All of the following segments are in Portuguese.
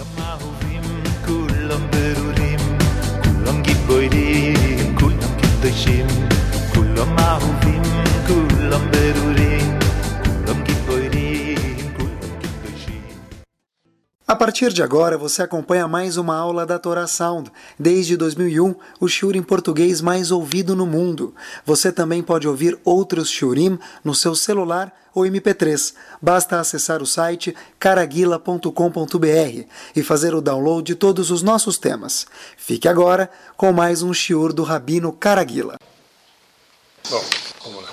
amarro A partir de agora, você acompanha mais uma aula da Torá Sound. Desde 2001, o shiur em português mais ouvido no mundo. Você também pode ouvir outros shiurim no seu celular ou MP3. Basta acessar o site caraguila.com.br e fazer o download de todos os nossos temas. Fique agora com mais um shiur do Rabino Caraguila. Bom, vamos lá.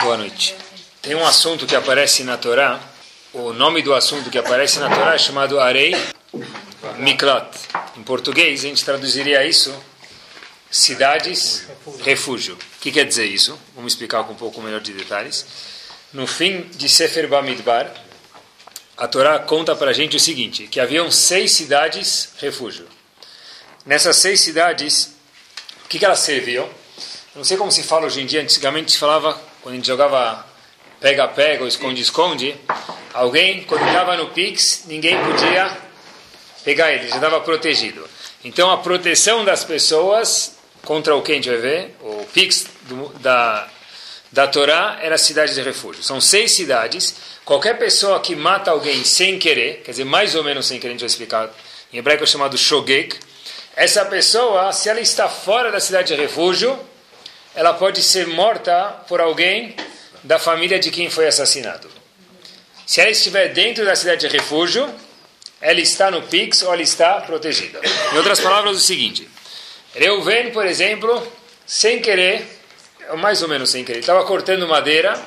Boa noite. Tem um assunto que aparece na Torá. O nome do assunto que aparece na Torá é chamado Arei Miklat. Em português, a gente traduziria isso cidades refúgio. O que quer dizer isso? Vamos explicar com um pouco melhor de detalhes. No fim de Sefer Bamidbar, a Torá conta para a gente o seguinte, que haviam seis cidades refúgio. Nessas seis cidades, o que, que elas serviam? Eu não sei como se fala hoje em dia, antigamente se falava, quando a gente jogava pega-pega ou esconde-esconde, alguém, quando estava no Pix, ninguém podia pegar ele, já estava protegido. Então a proteção das pessoas contra o que a gente vai ver, o Pix do, da, da Torá era a cidade de refúgio. São seis cidades. Qualquer pessoa que mata alguém sem querer, quer dizer, mais ou menos sem querer, a gente vai explicar, em hebraico é chamado shogek, essa pessoa, se ela está fora da cidade de refúgio, ela pode ser morta por alguém da família de quem foi assassinado. Se ela estiver dentro da cidade de refúgio, ela está no Pix ou ela está protegida. Em outras palavras, o seguinte: Reuven, por exemplo, sem querer, mais ou menos sem querer, estava cortando madeira.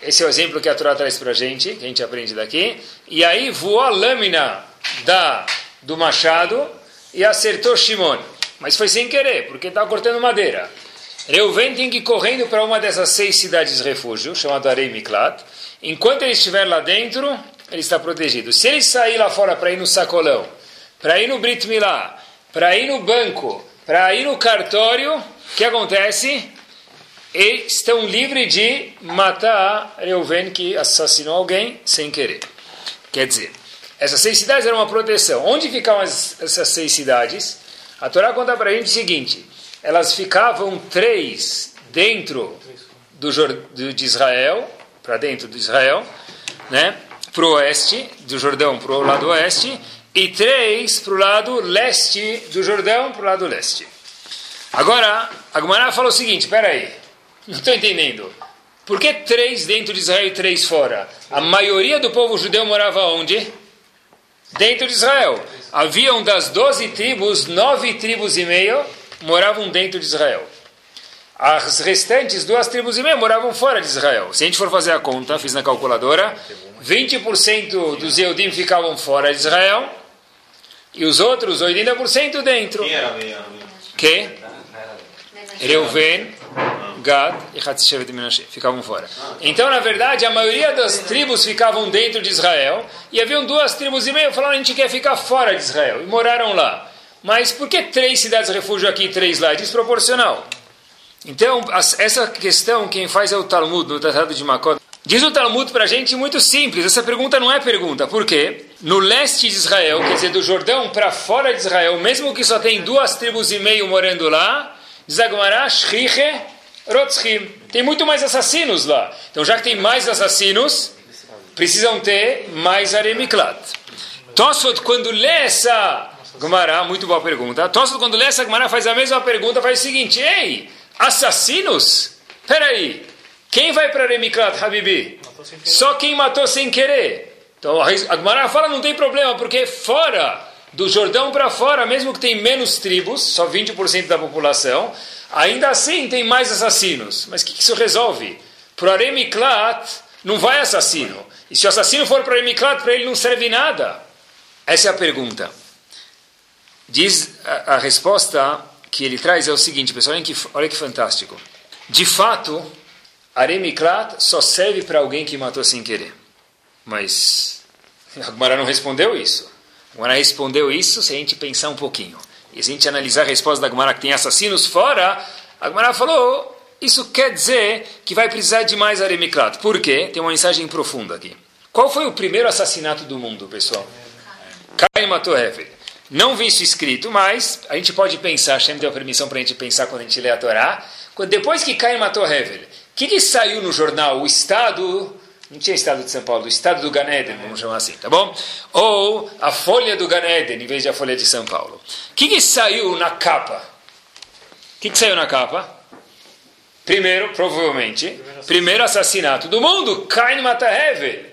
Esse é o exemplo que a Torá traz para a gente, que a gente aprende daqui. E aí voou a lâmina da, do machado e acertou Shimon. Mas foi sem querer, porque estava cortando madeira. Reuven tem que ir correndo para uma dessas seis cidades de refúgio, chamado Arei Miklat. Enquanto ele estiver lá dentro, ele está protegido. Se ele sair lá fora para ir no sacolão, para ir no Brit Milá, para ir no banco, para ir no cartório, o que acontece? Eles estão livres de matar Reuven que assassinou alguém sem querer. Quer dizer, essas seis cidades eram uma proteção. Onde ficavam as, essas seis cidades? A Torá conta para a gente o seguinte: elas ficavam três dentro do, de Israel, para dentro de Israel, né? para o oeste, do Jordão para o lado oeste, e três para o lado leste do Jordão, para o lado leste. Agora, a Gumará fala o seguinte: espera aí, não estou entendendo. Por que três dentro de Israel e três fora? A maioria do povo judeu morava onde? Dentro de Israel. Haviam das doze tribos, nove tribos e meio moravam dentro de Israel. As restantes duas tribos e meia moravam fora de Israel. Se a gente for fazer a conta, fiz na calculadora, 20% dos Eudim ficavam fora de Israel e os outros 80% dentro. Quem era meio? Que? Reuven, Gad e Hatzishevet Menashe ficavam fora. Então, na verdade, a maioria das tribos ficavam dentro de Israel e haviam duas tribos e meia que falaram a gente quer ficar fora de Israel e moraram lá. Mas por que três cidades de refúgio aqui e três lá? É desproporcional. Então, essa questão, quem faz é o Talmud, no Tratado de Makot. Diz o Talmud para a gente muito simples. Essa pergunta não é pergunta. Por quê? No leste de Israel, quer dizer, do Jordão para fora de Israel, mesmo que só tem duas tribos e meio morando lá, diz Agmará, Shriche, Rotzchim. Tem muito mais assassinos lá. Então, já que tem mais assassinos, precisam ter mais Aremiklat. Tosfot, quando lê essa Gumará, muito boa pergunta. Tosfot, quando lê essa Gumará, faz a mesma pergunta, faz o seguinte, ei, assassinos? Peraí, quem vai para Remiklat, Habibi? Só quem matou sem querer. Então, a Gumará fala, não tem problema, porque fora do Jordão para fora, mesmo que tem menos tribos, só 20% da população, ainda assim tem mais assassinos. Mas o que, que isso resolve? Para Remiklat, não vai assassino. E se o assassino for para Remiklat, para ele não serve nada. Essa é a pergunta. Diz a, a, resposta que ele traz é o seguinte, pessoal, olha que, olha que fantástico. De fato, Aremiklat só serve para alguém que matou sem querer. Mas Agmará não respondeu isso. Agmará respondeu isso se a gente pensar um pouquinho. E se a gente analisar a resposta da Agmará que tem assassinos fora, Agmará falou, isso quer dizer que vai precisar de mais Aremiklat. Por quê? Tem uma mensagem profunda aqui. Qual foi o primeiro assassinato do mundo, pessoal? Caim matou Hevel. Não vi isso escrito, mas a gente pode pensar, Hashem deu permissão para a gente pensar quando a gente lê a Torá, depois que Caim matou Hevel, o que, que saiu no jornal? O Estado não tinha estado de São Paulo, o estado do Ganeden, vamos chamar assim, tá bom? Ou a folha do Ganeden, em vez de a folha de São Paulo. O que, que saiu na capa? O que, que saiu na capa? Primeiro, provavelmente, primeiro assassinato do mundo, Cain mata Hevel.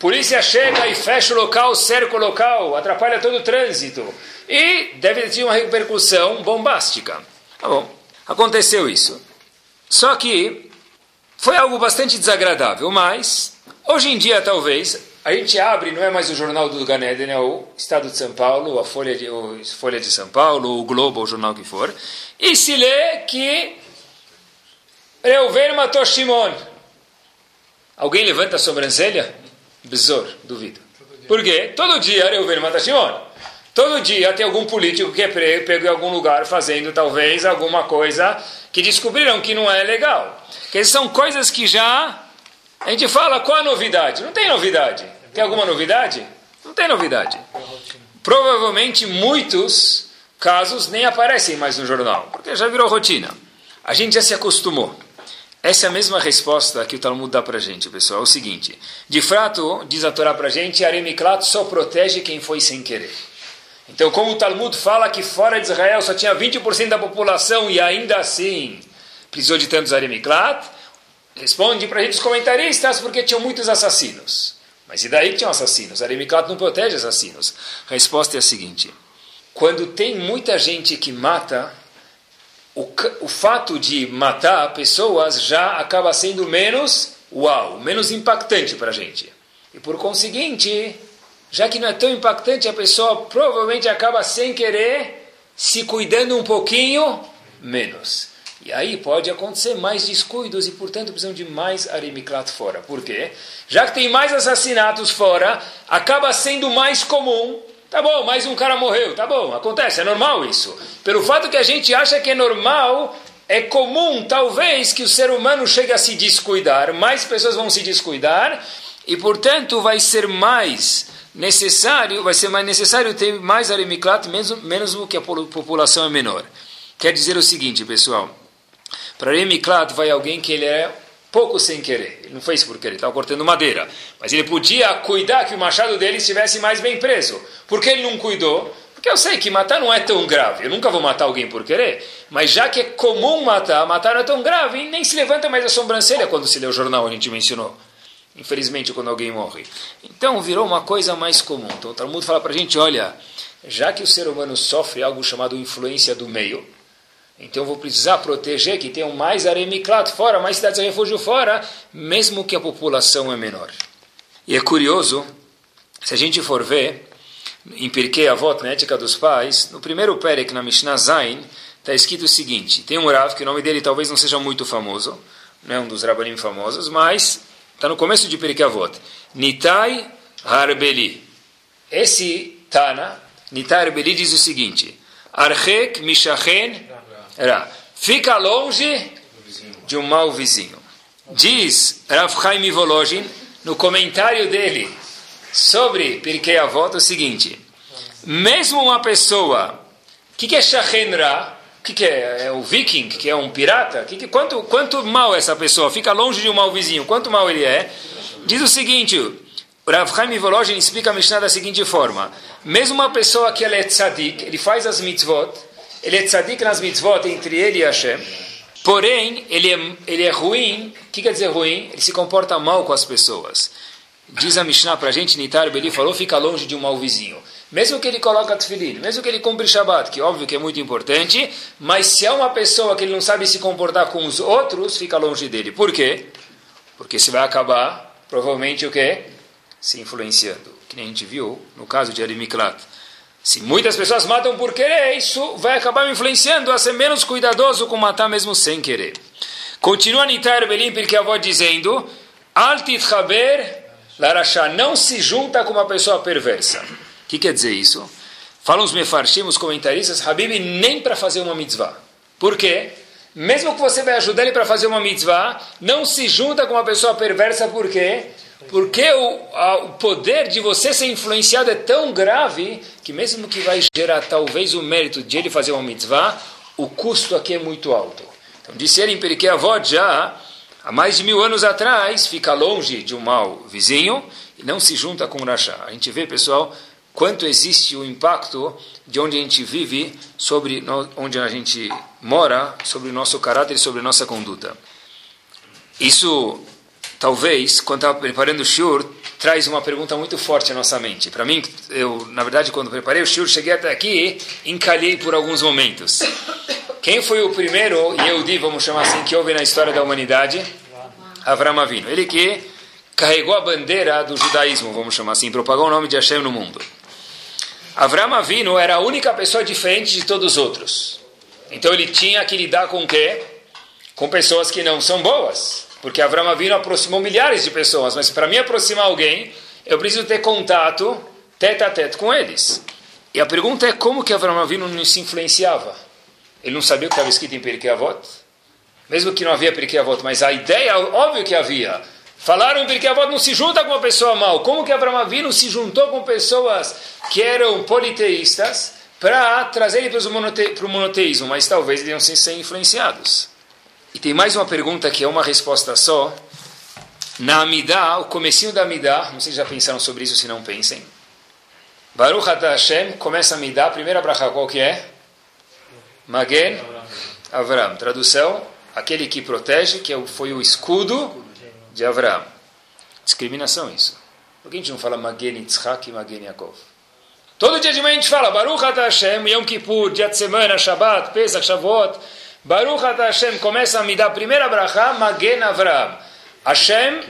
Polícia chega e fecha o local, cerca o local, atrapalha todo o trânsito. E deve ter uma repercussão bombástica. Tá bom, aconteceu isso. Só que foi algo bastante desagradável, mas hoje em dia talvez a gente abre, não é mais o jornal do Ganeden, é o Estado de São Paulo, a Folha de, Folha de São Paulo, o Globo, o jornal que for, e se lê que Reuven matou Shimon. Alguém levanta a sobrancelha? Besor, duvido. Por quê? Todo dia Reuven mata Shimon. Todo dia tem algum político que é pego em algum lugar fazendo talvez alguma coisa que descobriram que não é legal. Que são coisas que já a gente fala qual a novidade? Não tem novidade. Tem alguma novidade? Não tem novidade. Provavelmente muitos casos nem aparecem mais no jornal, porque já virou rotina. A gente já se acostumou. Essa é a mesma resposta que o Talmud dá para gente, pessoal. É o seguinte: de fato, diz a Torá para gente, Aremiklat só protege quem foi sem querer. Então, como o Talmud fala que fora de Israel só tinha 20% da população e ainda assim precisou de tantos Aremiklat, responde para a gente os comentaristas porque tinham muitos assassinos. Mas e daí que tinham assassinos? Aremiklat não protege assassinos. A resposta é a seguinte: quando tem muita gente que mata, o, o fato de matar pessoas já acaba sendo menos uau, menos impactante para a gente. E por conseguinte, já que não é tão impactante, a pessoa provavelmente acaba sem querer se cuidando um pouquinho menos. E aí pode acontecer mais descuidos e, portanto, precisam de mais arimiklat fora. Por quê? Já que tem mais assassinatos fora, acaba sendo mais comum. Tá bom, mais um cara morreu. Tá bom, acontece, é normal isso. Pelo fato que a gente acha que é normal, é comum, talvez, que o ser humano chegue a se descuidar. Mais pessoas vão se descuidar e, portanto, vai ser mais necessário, vai ser mais necessário ter mais arimiklat, menos, menos que a população é menor. Quer dizer o seguinte, pessoal. Para arimiklat vai alguém que ele é pouco sem querer. Ele não fez por querer, estava cortando madeira. Mas ele podia cuidar que o machado dele estivesse mais bem preso. Por que ele não cuidou? Porque eu sei que matar não é tão grave. Eu nunca vou matar alguém por querer. Mas já que é comum matar, matar não é tão grave, nem se levanta mais a sobrancelha quando se lê o jornal, a gente mencionou infelizmente, quando alguém morre. Então, virou uma coisa mais comum. Então, o Talmud fala para a gente, olha, já que o ser humano sofre algo chamado influência do meio, então eu vou precisar proteger que tenham mais aremiklat fora, mais cidades de refúgio fora, mesmo que a população é menor. E é curioso, se a gente for ver, em Pirkei Avot, na Ética dos Pais, no primeiro Perek, na Mishnah Zain, está escrito o seguinte, tem um Rav, que o nome dele talvez não seja muito famoso, não é um dos Rabanim famosos, mas Está no começo de Perikei Avot. Nitai Harbeli. Esse Tana, Nitai Harbeli, diz o seguinte: Archek Mishachen Ra. Fica longe de um mau vizinho. Diz Rav Chaim Volozhin, no comentário dele sobre Pirkei Avot, o seguinte: mesmo uma pessoa, o que, que é Shachen Ra? O que, que, é? É o viking, que é um pirata? Que que, quanto, quanto mal essa pessoa? Fica longe de um mau vizinho. Quanto mal ele é? Diz o seguinte, Rav Chaim Volozhin explica a Mishnah da seguinte forma. Mesmo uma pessoa que ele é tzadik, ele faz as mitzvot, ele é tzadik nas mitzvot entre ele e Hashem, porém, ele é, ele é ruim. O que quer dizer ruim? Ele se comporta mal com as pessoas. Diz a Mishnah para a gente, Nitar Beli falou, fica longe de um mau vizinho. Mesmo que ele coloque tefilin, mesmo que ele cumpre Shabbat, que óbvio que é muito importante, mas se é uma pessoa que ele não sabe se comportar com os outros, fica longe dele. Por quê? Porque se vai acabar, provavelmente o quê? Se influenciando. Que nem a gente viu no caso de Arimiklat. Se muitas pessoas matam por querer, isso vai acabar me influenciando a ser menos cuidadoso com matar mesmo sem querer. Continua Nitar Belim, porque a avó dizendo, Altit Haber Larashá, não se junta com uma pessoa perversa que quer dizer isso? Falam os mefarshim, os comentaristas, Habib, nem para fazer uma mitzvah. Por quê? Mesmo que você vai ajudar ele para fazer uma mitzvah, não se junta com uma pessoa perversa, por quê? O, a, o poder de você ser influenciado é tão grave que mesmo que vai gerar talvez o mérito de ele fazer uma mitzvah, o custo aqui é muito alto. Então, disse ele em Periquê Avó já, há mais de mil anos atrás, fica longe de um mau vizinho e não se junta com o Rashá. A gente vê, pessoal, quanto existe o impacto de onde a gente vive, sobre onde a gente mora, sobre o nosso caráter e sobre a nossa conduta. Isso talvez, quando estava preparando o shiur, traz uma pergunta muito forte à nossa mente. Para mim, eu, na verdade, quando preparei o shiur, cheguei até aqui e encalhei por alguns momentos. Quem foi o primeiro Yehudi, vamos chamar assim, que houve na história da humanidade? Avram Avinu. Ele que carregou a bandeira do judaísmo, vamos chamar assim, propagou o nome de Hashem no mundo. Avram Avinu era a única pessoa diferente de todos os outros. Então ele tinha que lidar com o quê? Com pessoas que não são boas. Porque Avram Avinu aproximou milhares de pessoas, mas para mim aproximar alguém, eu preciso ter contato tete a tete com eles. E a pergunta é como que Avram Avinu não se influenciava? Ele não sabia o que estava escrito em Pirkei Avot? Mesmo que não havia Pirkei Avot, mas a ideia, óbvio que havia. Falaram Pirkei Avot não se junta com uma pessoa mal. Como que Avram Avinu se juntou com pessoas que eram politeístas para trazer ele para o monoteísmo? Mas talvez eles iam ser influenciados. E tem mais uma pergunta que é uma resposta só. Na Amidah, o comecinho da Amidah, não sei se já pensaram sobre isso, se não pensem. Baruch Hashem, começa a Amidah, a primeira bracha qual que é? Magen Avram. Tradução, aquele que protege, que é foi o escudo de Avram. Discriminação isso. Por que a gente não fala Magen Yitzhak e Magen Yaakov? Todo dia de manhã a gente fala Baruch Hashem, Yom Kippur, dia de semana, Shabbat, Pesach, Shavuot. Baruch Hashem começa a me dar a primeira brachá, Magen Avram. Hashem,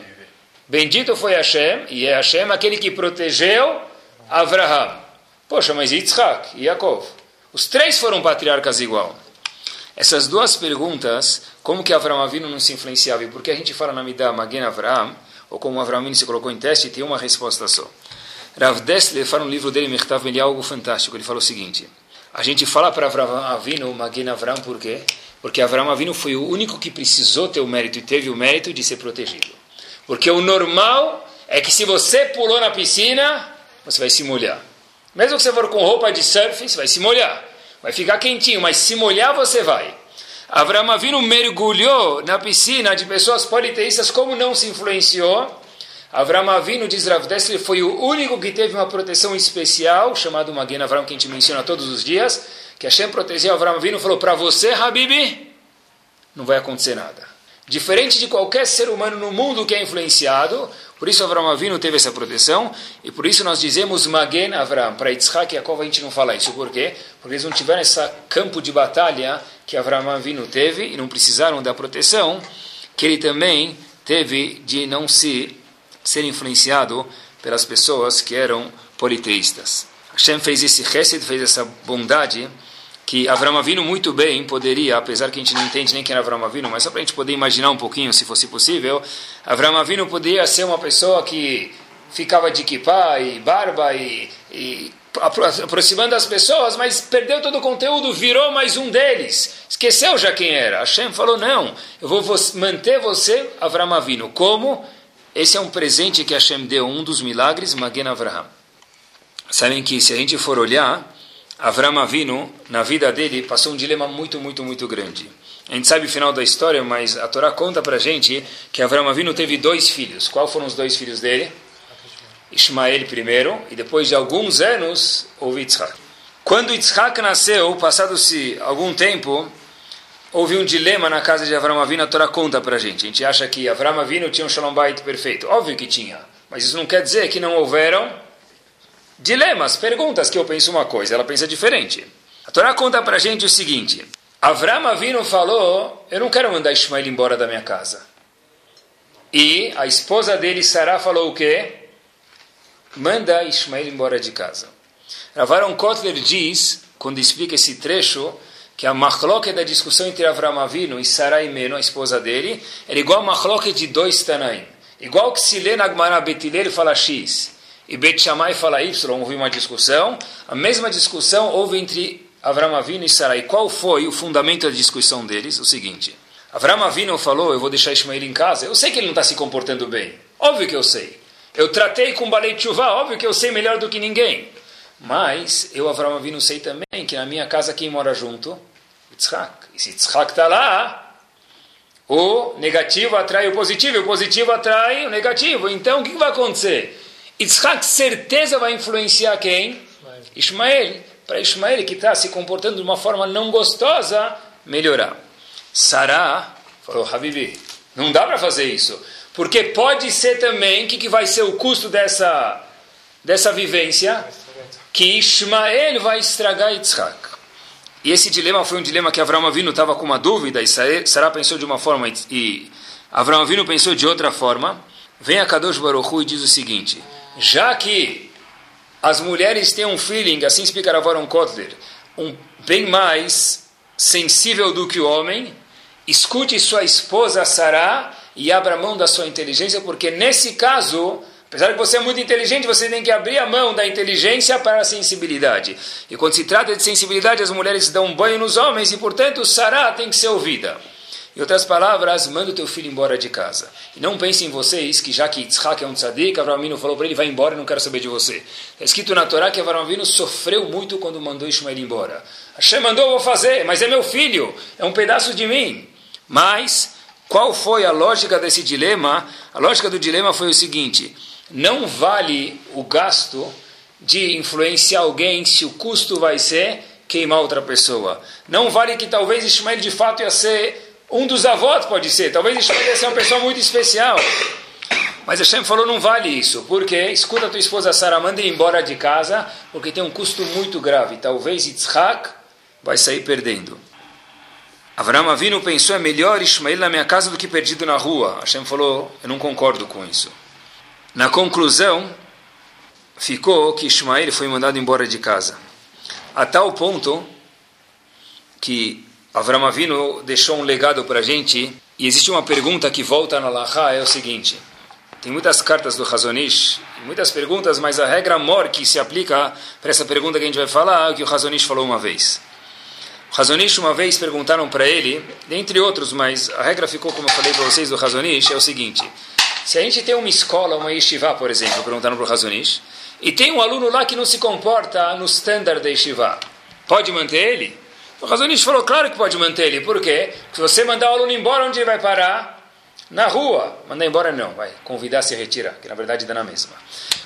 bendito foi Hashem, e é Hashem aquele que protegeu Avraham. Poxa, mas Yitzhak e Yaakov? Os três foram patriarcas igual. Essas duas perguntas, como que Avram Avinu não se influenciava e por que a gente fala na Midah Magen Avram, ou como Avram Avinu se colocou em teste, tem uma resposta só. Rav Dessler fala no livro dele, Mertav ele é algo fantástico. Ele fala o seguinte, a gente fala para Avram Avinu, Magen Avram, por quê? Porque Avram Avinu foi o único que precisou ter o mérito e teve o mérito de ser protegido. Porque o normal é que se você pulou na piscina, você vai se molhar. Mesmo que você for com roupa de surf, você vai se molhar. Vai ficar quentinho, mas se molhar você vai. Avram Avinu mergulhou na piscina de pessoas politeístas, como não se influenciou? Avram Avinu, diz Rav Dessler, foi o único que teve uma proteção especial, chamado Magen Avram, que a gente menciona todos os dias, que Hashem protegeu Avram Avinu e falou, para você, Habibi, não vai acontecer nada. Diferente de qualquer ser humano no mundo que é influenciado, por isso Avram Avinu teve essa proteção, e por isso nós dizemos Magen Avram. Para Yitzhak e Yaakov a gente não fala isso. Por quê? Porque eles não tiveram esse campo de batalha que Avram Avinu teve, e não precisaram da proteção que ele também teve de não se ser influenciado pelas pessoas que eram politeístas. Hashem fez esse chesed, fez essa bondade, que Avram Avinu muito bem poderia, apesar que a gente não entende nem quem era Avram Avinu, mas só para a gente poder imaginar um pouquinho, se fosse possível, Avram Avinu poderia ser uma pessoa que ficava de kippah e barba e, e aproximando as pessoas, mas perdeu todo o conteúdo, virou mais um deles. Esqueceu já quem era. Hashem falou, não, eu vou manter você, Avram Avinu. Como? Esse é um presente que Hashem deu, um dos milagres, Magen Avraham. Sabem que se a gente for olhar, Avram Avinu, na vida dele, passou um dilema muito, muito, muito grande. A gente sabe o final da história, mas a Torá conta para a gente que Avram Avinu teve dois filhos. Quais foram os dois filhos dele? Ismael primeiro, e depois de alguns anos, houve Yitzhak. Quando Yitzhak nasceu, passado-se algum tempo, houve um dilema na casa de Avram Avinu, a Torá conta para a gente. A gente acha que Avram Avinu tinha um Shalom Bait perfeito. Óbvio que tinha, mas isso não quer dizer que não houveram dilemas, perguntas que eu penso uma coisa, ela pensa diferente. A Torá conta para a gente o seguinte, Avram Avinu falou, eu não quero mandar Ismael embora da minha casa. E a esposa dele, Sarah, falou o quê? Manda Ismael embora de casa. Ravaron Kotler diz, quando explica esse trecho, que a machloket da discussão entre Avram Avinu e Sarai Meno, a esposa dele, era igual a machloket de dois Tanaim. Igual que se lê na Gemara Betilel fala X e Bet Shammai fala Y, houve uma discussão, a mesma discussão houve entre Avram Avinu e Sarai. Qual foi o fundamento da discussão deles? O seguinte, Avram Avinu falou, eu vou deixar Ismael em casa, eu sei que ele não está se comportando bem, óbvio que eu sei. Eu tratei com Balei Tshuva, óbvio que eu sei melhor do que ninguém. Mas eu, Avram Avinu, sei também que na minha casa quem mora junto? Yitzhak. E se Yitzhak está lá, o negativo atrai o positivo, e o positivo atrai o negativo. Então, o que vai acontecer? Yitzhak certeza vai influenciar quem? Ismael. Para Ismael, que está se comportando de uma forma não gostosa, melhorar. Sará falou, Habibi, não dá para fazer isso. Porque pode ser também, que, que vai ser o custo dessa, dessa vivência? Que Ismael vai estragar Yitzhak. E esse dilema foi um dilema que Abraão Avinu estava com uma dúvida, e Sará pensou de uma forma, e Abraão Avinu pensou de outra forma. Vem a Kadosh Baruch Hu e diz o seguinte, já que as mulheres têm um feeling, assim explica Ravaron Kotler, um, bem mais sensível do que o homem, escute sua esposa Sará e abra mão da sua inteligência, porque nesse caso, apesar que você é muito inteligente, você tem que abrir a mão da inteligência para a sensibilidade. E quando se trata de sensibilidade, as mulheres dão um banho nos homens e, portanto, Sará tem que ser ouvida. Em outras palavras, manda o teu filho embora de casa. E não pensem em vocês que já que Yitzhak é um tzadik, Avram falou para ele, vai embora, não quero saber de você. Está escrito na Torá que Avram sofreu muito quando mandou Ishmael embora. Hashem mandou, eu vou fazer, mas é meu filho, é um pedaço de mim. Mas, qual foi a lógica desse dilema? A lógica do dilema foi o seguinte: não vale o gasto de influenciar alguém se o custo vai ser queimar outra pessoa. Não vale que talvez Ismael de fato ia ser um dos avós, pode ser. Talvez Ismael ia ser uma pessoa muito especial. Mas Hashem falou, não vale isso. Porque, escuta tua esposa Sara, manda ir embora de casa, porque tem um custo muito grave. Talvez Yitzhak vai sair perdendo. Avram Avinu pensou, é melhor Ismael na minha casa do que perdido na rua. Hashem falou, eu não concordo com isso. Na conclusão, ficou que Ismael foi mandado embora de casa. A tal ponto que Avram Avinu deixou um legado para a gente. E existe uma pergunta que volta na Laha, é o seguinte. Tem muitas cartas do Razonish, muitas perguntas, mas a regra mor que se aplica para essa pergunta que a gente vai falar é o que o Razonish falou uma vez. Razonish uma vez perguntaram para ele, dentre outros, mas a regra ficou, como eu falei para vocês do Razonish, é o seguinte: se a gente tem uma escola, uma yeshiva, por exemplo, perguntaram para o Razonish, e tem um aluno lá que não se comporta no standard da yeshiva, pode manter ele? O Razonish falou, claro que pode manter ele, por quê? Se você mandar o aluno embora, onde ele vai parar? Na rua. Mandar embora não, vai convidar a se retirar, que na verdade dá na mesma.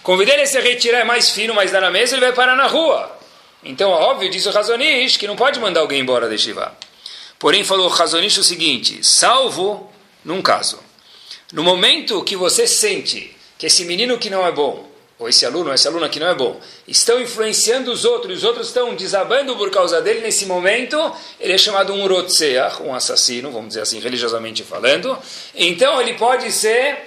Convidar ele a se retirar é mais fino, mas dá na mesma, ele vai parar na rua. Então, óbvio, diz o Razonish que não pode mandar alguém embora de Shiva. Porém, falou o Razonish o seguinte: salvo num caso. No momento que você sente que esse menino que não é bom, ou esse aluno, ou essa aluna que não é bom, estão influenciando os outros, os outros estão desabando por causa dele, nesse momento, ele é chamado um rotseach, um assassino, vamos dizer assim, religiosamente falando. Então, ele pode ser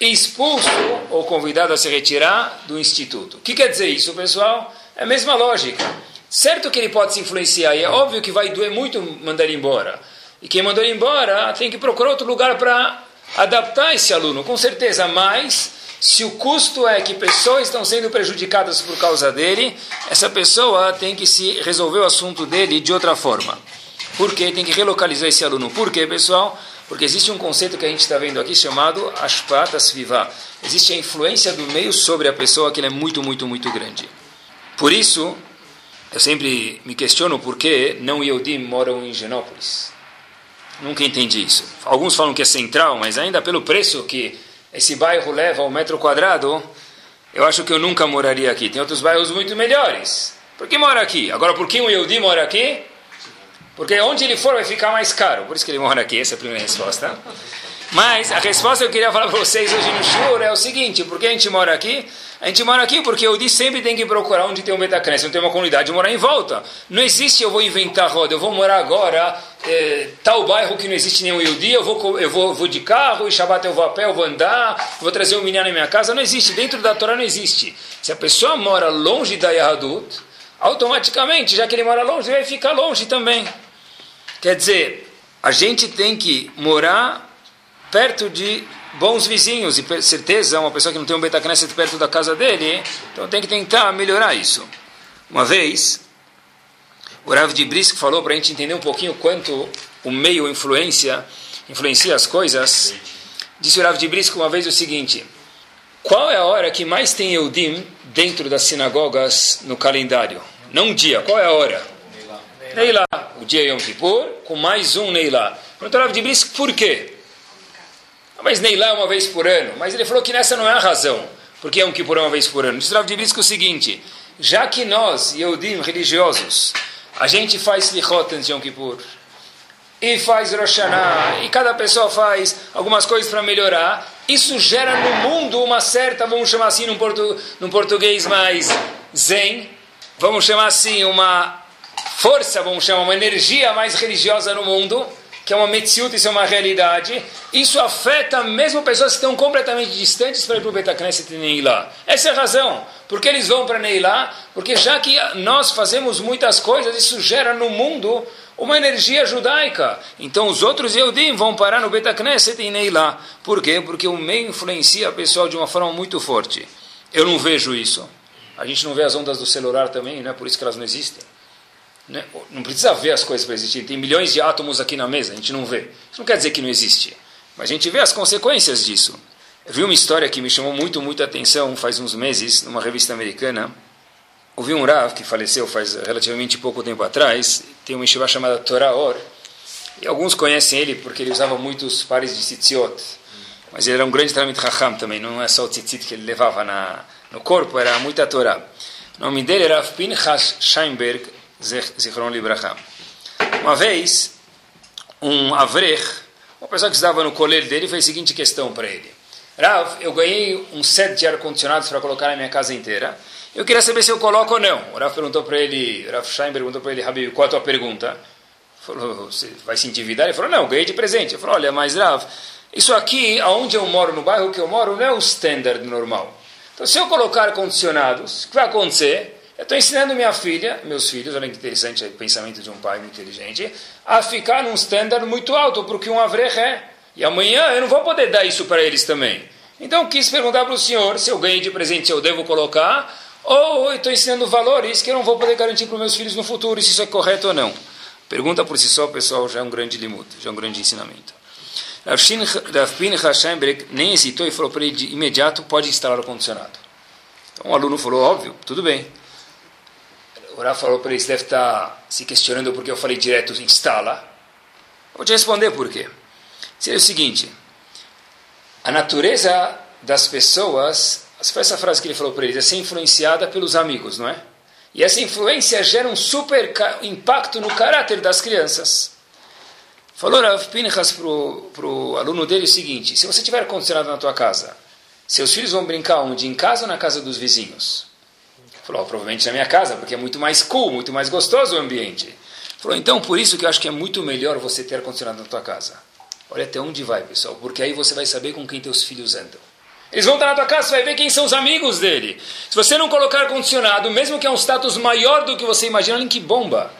expulso ou convidado a se retirar do instituto. O que quer dizer isso, pessoal? É a mesma lógica. Certo que ele pode se influenciar, e é óbvio que vai doer muito mandar ele embora. E quem mandou ele embora tem que procurar outro lugar para adaptar esse aluno, com certeza. Mas, se o custo é que pessoas estão sendo prejudicadas por causa dele, essa pessoa tem que se resolver o assunto dele de outra forma. Por quê? Tem que relocalizar esse aluno. Por quê, pessoal? Porque existe um conceito que a gente está vendo aqui chamado Ashpat Asviva. Existe a influência do meio sobre a pessoa que é muito, muito, muito grande. Por isso, eu sempre me questiono por que não Yodim moram em Genópolis. Nunca entendi isso. Alguns falam que é central, mas ainda pelo preço que esse bairro leva ao metro quadrado, eu acho que eu nunca moraria aqui. Tem outros bairros muito melhores. Por que mora aqui? Agora, por que um Yehudi mora aqui? Porque onde ele for vai ficar mais caro. Por isso que ele mora aqui, essa é a primeira resposta. Mas a resposta que eu queria falar para vocês hoje no Shur é o seguinte: por que a gente mora aqui? A gente mora aqui porque o Di sempre tem que procurar onde tem um Betacnes, onde tem uma comunidade, morar em volta. Não existe eu vou inventar roda, eu vou morar agora, é, tal bairro que não existe nenhum Yudi, eu vou, eu vou, vou de carro, e Shabbat eu vou a pé, eu vou andar, vou trazer um menino na minha casa. Não existe, dentro da Torá não existe. Se a pessoa mora longe da Yahadut, automaticamente, já que ele mora longe, ele vai ficar longe também. Quer dizer, a gente tem que morar perto de bons vizinhos, e certeza, uma pessoa que não tem um Betacneset perto da casa dele, então tem que tentar melhorar isso. Uma vez, o Rav de Brisk falou para a gente entender um pouquinho quanto o meio influencia, influencia as coisas. Disse o Rav de Brisk uma vez o seguinte: Qual é a hora que mais tem Eudim dentro das sinagogas no calendário? Não um dia, qual é a hora? Neilá. O dia Yom Kippur, com mais um Neilá. Perguntou Rav de Brisk, por quê? Ah, mas Neilá é uma vez por ano. Mas ele falou que nessa não é a razão. Porque Yom Kippur é uma vez por ano. Disse Rav de Brisk o seguinte, já que nós, Yehudim, religiosos, a gente faz Lichot antes de Yom Kippur, e faz Rosh e cada pessoa faz algumas coisas para melhorar, isso gera no mundo uma certa, vamos chamar assim num, portu, num português mais zen, vamos chamar assim, uma força, vamos chamar, uma energia mais religiosa no mundo, que é uma metziut, isso é uma realidade, isso afeta mesmo pessoas que estão completamente distantes para ir para o Betacneset e Neilá. Essa é a razão. Por que eles vão para Neilá? Porque já que nós fazemos muitas coisas, isso gera no mundo uma energia judaica. Então os outros Yehudim vão parar no Betacneset e Neilá. Por quê? Porque o meio influencia a pessoa de uma forma muito forte. Eu não vejo isso. A gente não vê as ondas do celular também, não é por isso que elas não existem. Né? Não precisa ver as coisas para existir. Tem milhões de átomos aqui na mesa, a gente não vê. Isso não quer dizer que não existe. Mas a gente vê as consequências disso. Eu vi uma história que me chamou muito, muita atenção faz uns meses, numa revista americana. Ouvi um Rav que faleceu faz relativamente pouco tempo atrás. Tem uma yeshiva chamada Torah Or. E alguns conhecem ele porque ele usava muitos pares de tzitziot. Mas ele era um grande Talmud Raham também. Não é só o tzitzit que ele levava na, no corpo, era muita Torá. O nome dele era Pinchas Scheinberg Zichron Libraham. Uma vez, um Avrech, uma pessoa que estava no colher dele, fez a seguinte questão para ele. Rav, eu ganhei um set de ar-condicionados para colocar na minha casa inteira. Eu queria saber se eu coloco ou não. O Rav perguntou para ele, Rav Schein perguntou para ele, Habib, qual a tua pergunta? Falou, você vai se endividar? Ele falou, não, ganhei de presente. Ele falou, olha, mas Rav, isso aqui, aonde eu moro, no bairro que eu moro, não é o standard normal. Então, se eu colocar ar-condicionados, o que vai acontecer? Eu estou ensinando minha filha, meus filhos, olha que interessante o pensamento de um pai muito inteligente, a ficar num standard muito alto, porque um avrech é. E amanhã eu não vou poder dar isso para eles também. Então quis perguntar para o senhor se eu ganhei de presente, se eu devo colocar, ou eu estou ensinando valores que eu não vou poder garantir para os meus filhos no futuro, se isso é correto ou não. Pergunta por si só, pessoal, já é um grande limut, já é um grande ensinamento. Rav Pinchas Scheinberg nem hesitou e falou para ele de imediato, pode instalar o condicionado. Então o aluno falou, óbvio, tudo bem. O Rav falou para ele, deve estar tá se questionando porque eu falei direto, instala. Vou te responder por quê. Seria o seguinte, a natureza das pessoas, foi essa frase que ele falou para eles, é ser influenciada pelos amigos, não é? E essa influência gera um super impacto no caráter das crianças. Falou Rav Pinchas para o aluno dele o seguinte, se você tiver condicionado na tua casa, seus filhos vão brincar onde? Em casa ou na casa dos vizinhos? Falou, provavelmente na minha casa, porque é muito mais cool, muito mais gostoso o ambiente. Falou, então por isso que eu acho que é muito melhor você ter ar-condicionado na tua casa. Olha até onde vai, pessoal, porque aí você vai saber com quem teus filhos andam. Eles vão estar na tua casa, você vai ver quem são os amigos dele. Se você não colocar ar-condicionado, mesmo que é um status maior do que você imagina, olha que bomba.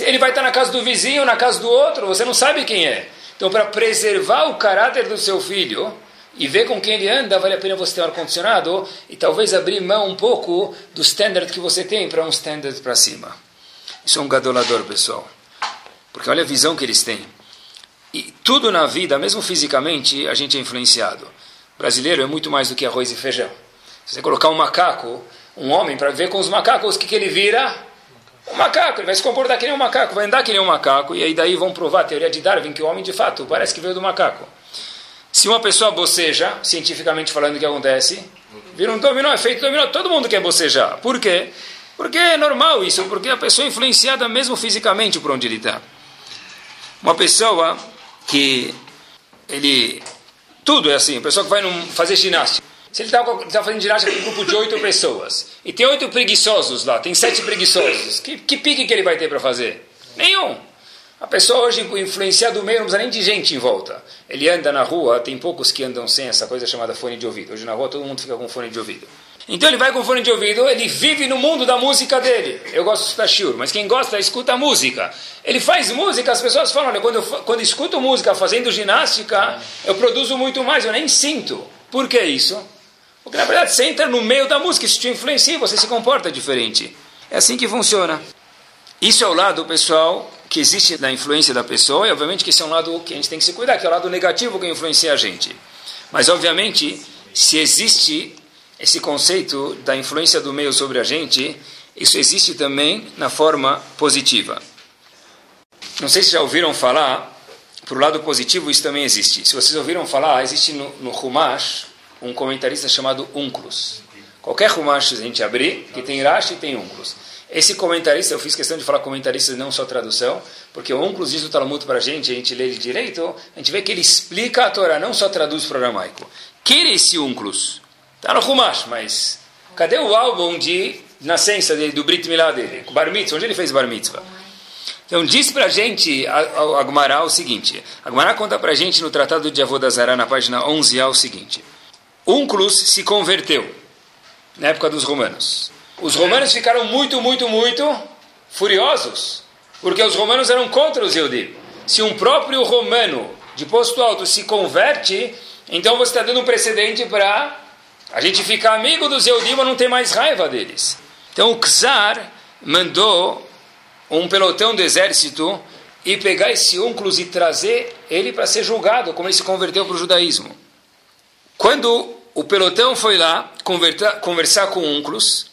Ele vai estar na casa do vizinho, na casa do outro, você não sabe quem é. Então, para preservar o caráter do seu filho, e ver com quem ele anda, vale a pena você ter um ar-condicionado e talvez abrir mão um pouco do standard que você tem para um standard para cima. Isso é um gadolador, pessoal. Porque olha a visão que eles têm. E tudo na vida, mesmo fisicamente, a gente é influenciado. O brasileiro é muito mais do que arroz e feijão. Se você colocar um macaco, um homem, para ver com os macacos, o que, que ele vira? Um macaco, ele vai se comportar que nem um macaco, vai andar que nem um macaco, e aí daí vão provar a teoria de Darwin que o homem de fato parece que veio do macaco. Se uma pessoa boceja, cientificamente falando, o que acontece? Vira um dominó, efeito dominó, todo mundo quer bocejar. Por quê? Porque é normal isso, porque a pessoa é influenciada mesmo fisicamente por onde ele está. Uma pessoa que ele. Tudo é assim, a pessoa que vai num, fazer ginástica. Se ele está tá fazendo ginástica com um grupo de oito pessoas, e tem oito preguiçosos lá, tem sete preguiçosos, que, que pique que ele vai ter para fazer? Nenhum. A pessoa hoje, influenciada do meio, não precisa nem de gente em volta. Ele anda na rua, tem poucos que andam sem essa coisa chamada fone de ouvido. Hoje na rua todo mundo fica com fone de ouvido. Então ele vai com fone de ouvido, ele vive no mundo da música dele. Eu gosto de escutar shiur, mas quem gosta, escuta música. Ele faz música, as pessoas falam, olha, quando eu quando escuto música fazendo ginástica, eu produzo muito mais, eu nem sinto. Por que isso? Porque na verdade você entra no meio da música, isso te influencia, você se comporta diferente. É assim que funciona. Isso é o lado, pessoal, que existe na influência da pessoa, e obviamente que esse é um lado que a gente tem que se cuidar, que é o lado negativo que influencia a gente. Mas obviamente se existe esse conceito da influência do meio sobre a gente, isso existe também na forma positiva. Não sei se já ouviram falar, para o lado positivo isso também existe. Se vocês ouviram falar, existe no, no Humash um comentarista chamado Unclus. Qualquer Humash a gente abrir, que tem Rashi tem Unclus. Esse comentarista, eu fiz questão de falar comentarista e não só tradução, porque o Unclus diz o Talmud para a gente, a gente lê ele direito, a gente vê que ele explica a Torá, não só traduz para o aramaico. Quem é esse Unclus? Está no Humash, mas cadê o álbum de nascença dele, do Brit Milá dele? Bar Mitzvah, onde ele fez Bar Mitzvah? Então diz para a gente, Agmará, o seguinte, Agmará conta para a gente no Tratado de Avodazará, na página 11a, o seguinte, Unclus se converteu na época dos romanos. Os romanos ficaram muito, muito, muito furiosos, porque os romanos eram contra os Eudim. Se um próprio romano de posto alto se converte, então você está dando um precedente para a gente ficar amigo dos Eudim e não ter mais raiva deles. Então o Czar mandou um pelotão do exército e pegar esse únculos e trazer ele para ser julgado, como ele se converteu para o judaísmo. Quando o pelotão foi lá conversar com o únculos,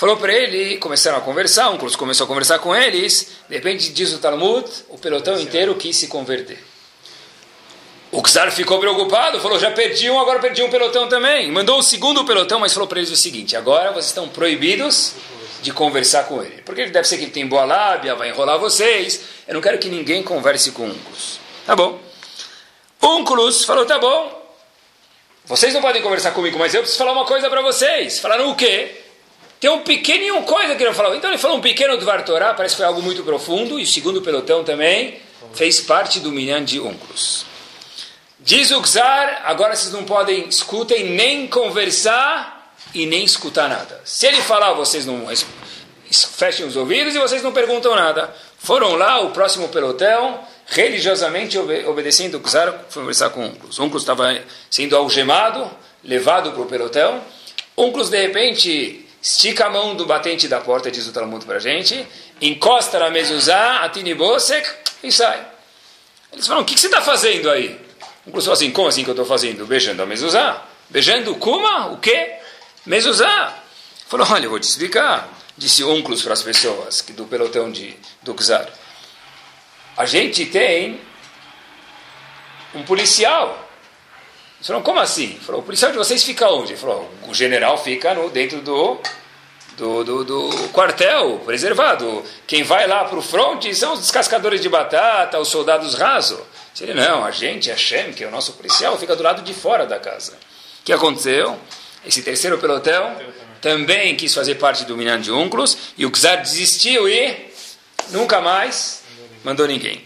Falou para ele, começaram a conversar, um começou a conversar com eles, de repente diz o Talmud, o pelotão inteiro quis se converter. O czar ficou preocupado, falou, já perdi um, agora perdi um pelotão também. Mandou o segundo pelotão, mas falou para eles o seguinte, agora vocês estão proibidos de conversar com ele. Porque ele deve ser que ele tem boa lábia, vai enrolar vocês. Eu não quero que ninguém converse com Unculus. Tá bom. Unculus falou, tá bom. Vocês não podem conversar comigo, mas eu preciso falar uma coisa para vocês. Falaram o quê? Tem um pequenininho coisa que ele falou. Então ele falou um pequeno do Vartorá, parece que foi algo muito profundo, e o segundo pelotão também fez parte do milhão de únculos. Diz o Czar, agora vocês não podem, escutem, nem conversar e nem escutar nada. Se ele falar, vocês não fechem os ouvidos e vocês não perguntam nada. Foram lá, o próximo pelotão, religiosamente obedecendo o Czar, foi conversar com Unclus. Unclus estava sendo algemado, levado para o pelotão. Unclus, de repente, estica a mão do batente da porta, diz o Talmud para a gente, encosta na mezuzá, atinibosek e sai. Eles falam, o que, que você está fazendo aí? Um falou assim, como assim que eu estou fazendo? Beijando a mezuzá? Beijando kuma? O quê? Mezuzá. Falou, olha, eu vou te explicar. Disse Unclus para as pessoas do pelotão de, do Czar. A gente tem um policial. Eles falaram, como assim? Falou, o policial de vocês fica onde? Ele falou, o general fica no, dentro do, do, do, do, quartel preservado. Quem vai lá para o fronte são os descascadores de batata, os soldados rasos. Ele, não, a gente, a Shem, que é o nosso policial, fica do lado de fora da casa. O que aconteceu? Esse terceiro pelotão também quis fazer parte do Minan de Unclus, e o Czar desistiu e nunca mais mandou ninguém.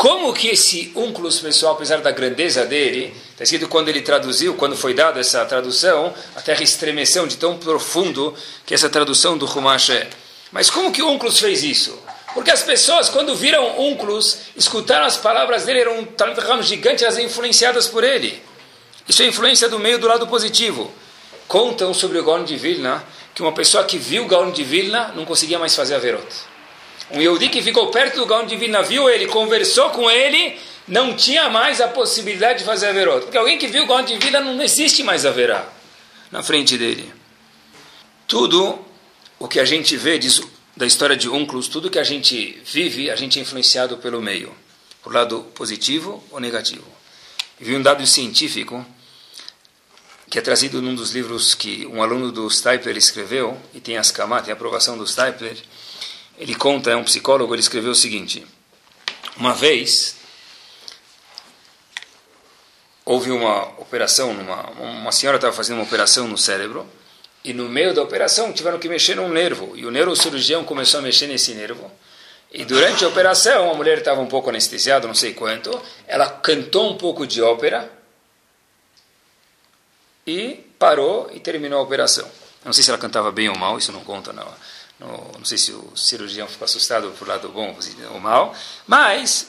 Como que esse Unclus, pessoal, apesar da grandeza dele, está escrito quando ele traduziu, quando foi dada essa tradução, a terra estremeceu de tão profundo que essa tradução do Humash é. Mas como que o Unclus fez isso? Porque as pessoas, quando viram Unclus, escutaram as palavras dele, eram um gigantes, elas influenciadas por ele. Isso é influência do meio do lado positivo. Contam sobre o Gaon de Vilna que uma pessoa que viu o Gaon de Vilna não conseguia mais fazer a verot. Um Yehudi que ficou perto do Gaon de Vilna, viu ele, conversou com ele, não tinha mais a possibilidade de fazer a verot. Porque alguém que viu o Gaon de Vilna não existe mais a verá na frente dele. Tudo o que a gente vê, diz da história de Unclus, tudo que a gente vive, a gente é influenciado pelo meio, por lado positivo ou negativo. E vi um dado científico que é trazido num dos livros que um aluno do Stipler escreveu, e tem as camadas, tem a aprovação do Stipler. Ele conta, é um psicólogo, ele escreveu o seguinte: Uma vez houve uma operação, numa, uma senhora estava fazendo uma operação no cérebro, e no meio da operação tiveram que mexer num nervo. E o neurocirurgião começou a mexer nesse nervo. E durante a operação, a mulher estava um pouco anestesiada, não sei quanto. Ela cantou um pouco de ópera e parou e terminou a operação. Não sei se ela cantava bem ou mal, isso não conta, não. Não sei se o cirurgião ficou assustado por lado bom ou mal. Mas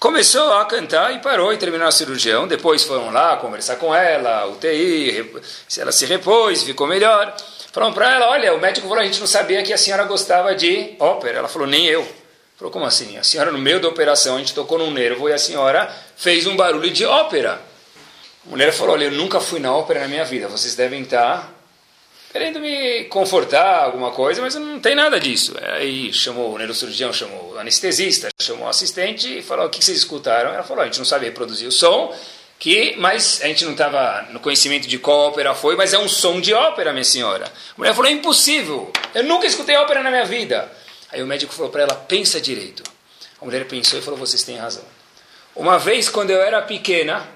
começou a cantar e parou e terminou a cirurgião. Depois foram lá conversar com ela, UTI, se ela se repôs, ficou melhor. Falaram para ela, olha, o médico falou, a gente não sabia que a senhora gostava de ópera. Ela falou, nem eu. Falou, como assim? A senhora, no meio da operação, a gente tocou num nervo e a senhora fez um barulho de ópera. A mulher falou, olha, eu nunca fui na ópera na minha vida, vocês devem estar querendo me confortar, alguma coisa, mas não tem nada disso. Aí chamou o neurocirurgião, chamou o anestesista, chamou o assistente e falou, o que vocês escutaram? Ela falou, a gente não sabe reproduzir o som, que, mas a gente não estava no conhecimento de qual ópera foi, mas é um som de ópera, minha senhora. A mulher falou, é impossível, eu nunca escutei ópera na minha vida. Aí o médico falou para ela, pensa direito. A mulher pensou e falou, vocês têm razão. Uma vez, quando eu era pequena,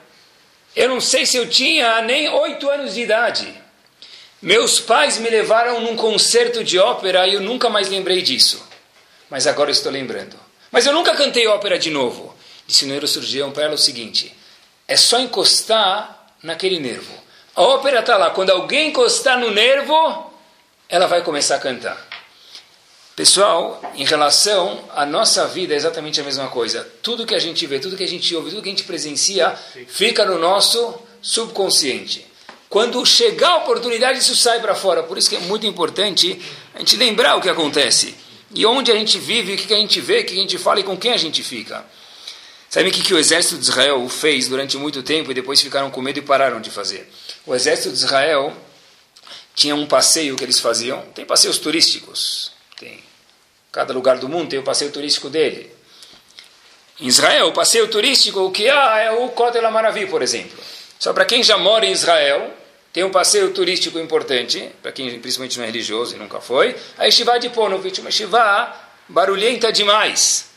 eu não sei se eu tinha nem oito anos de idade, meus pais me levaram num concerto de ópera e eu nunca mais lembrei disso. Mas agora estou lembrando. Mas eu nunca cantei ópera de novo. Disse o neurocirurgião para ela o seguinte: é só encostar naquele nervo. A ópera está lá. Quando alguém encostar no nervo, ela vai começar a cantar. Pessoal, em relação à nossa vida é exatamente a mesma coisa. Tudo que a gente vê, tudo que a gente ouve, tudo que a gente presencia, fica no nosso subconsciente. Quando chegar a oportunidade, isso sai para fora. Por isso que é muito importante a gente lembrar o que acontece. E onde a gente vive, o que a gente vê, o que a gente fala e com quem a gente fica. Sabe o que, que o exército de Israel fez durante muito tempo e depois ficaram com medo e pararam de fazer? O exército de Israel tinha um passeio que eles faziam. Tem passeios turísticos. Tem. Cada lugar do mundo tem o passeio turístico dele. Em Israel, o passeio turístico, o que há é o Kotel Amaravi, por exemplo. Só para quem já mora em Israel, tem um passeio turístico importante, para quem principalmente não é religioso e nunca foi, a Yeshiva de Ponovitch, uma Yeshiva barulhenta demais.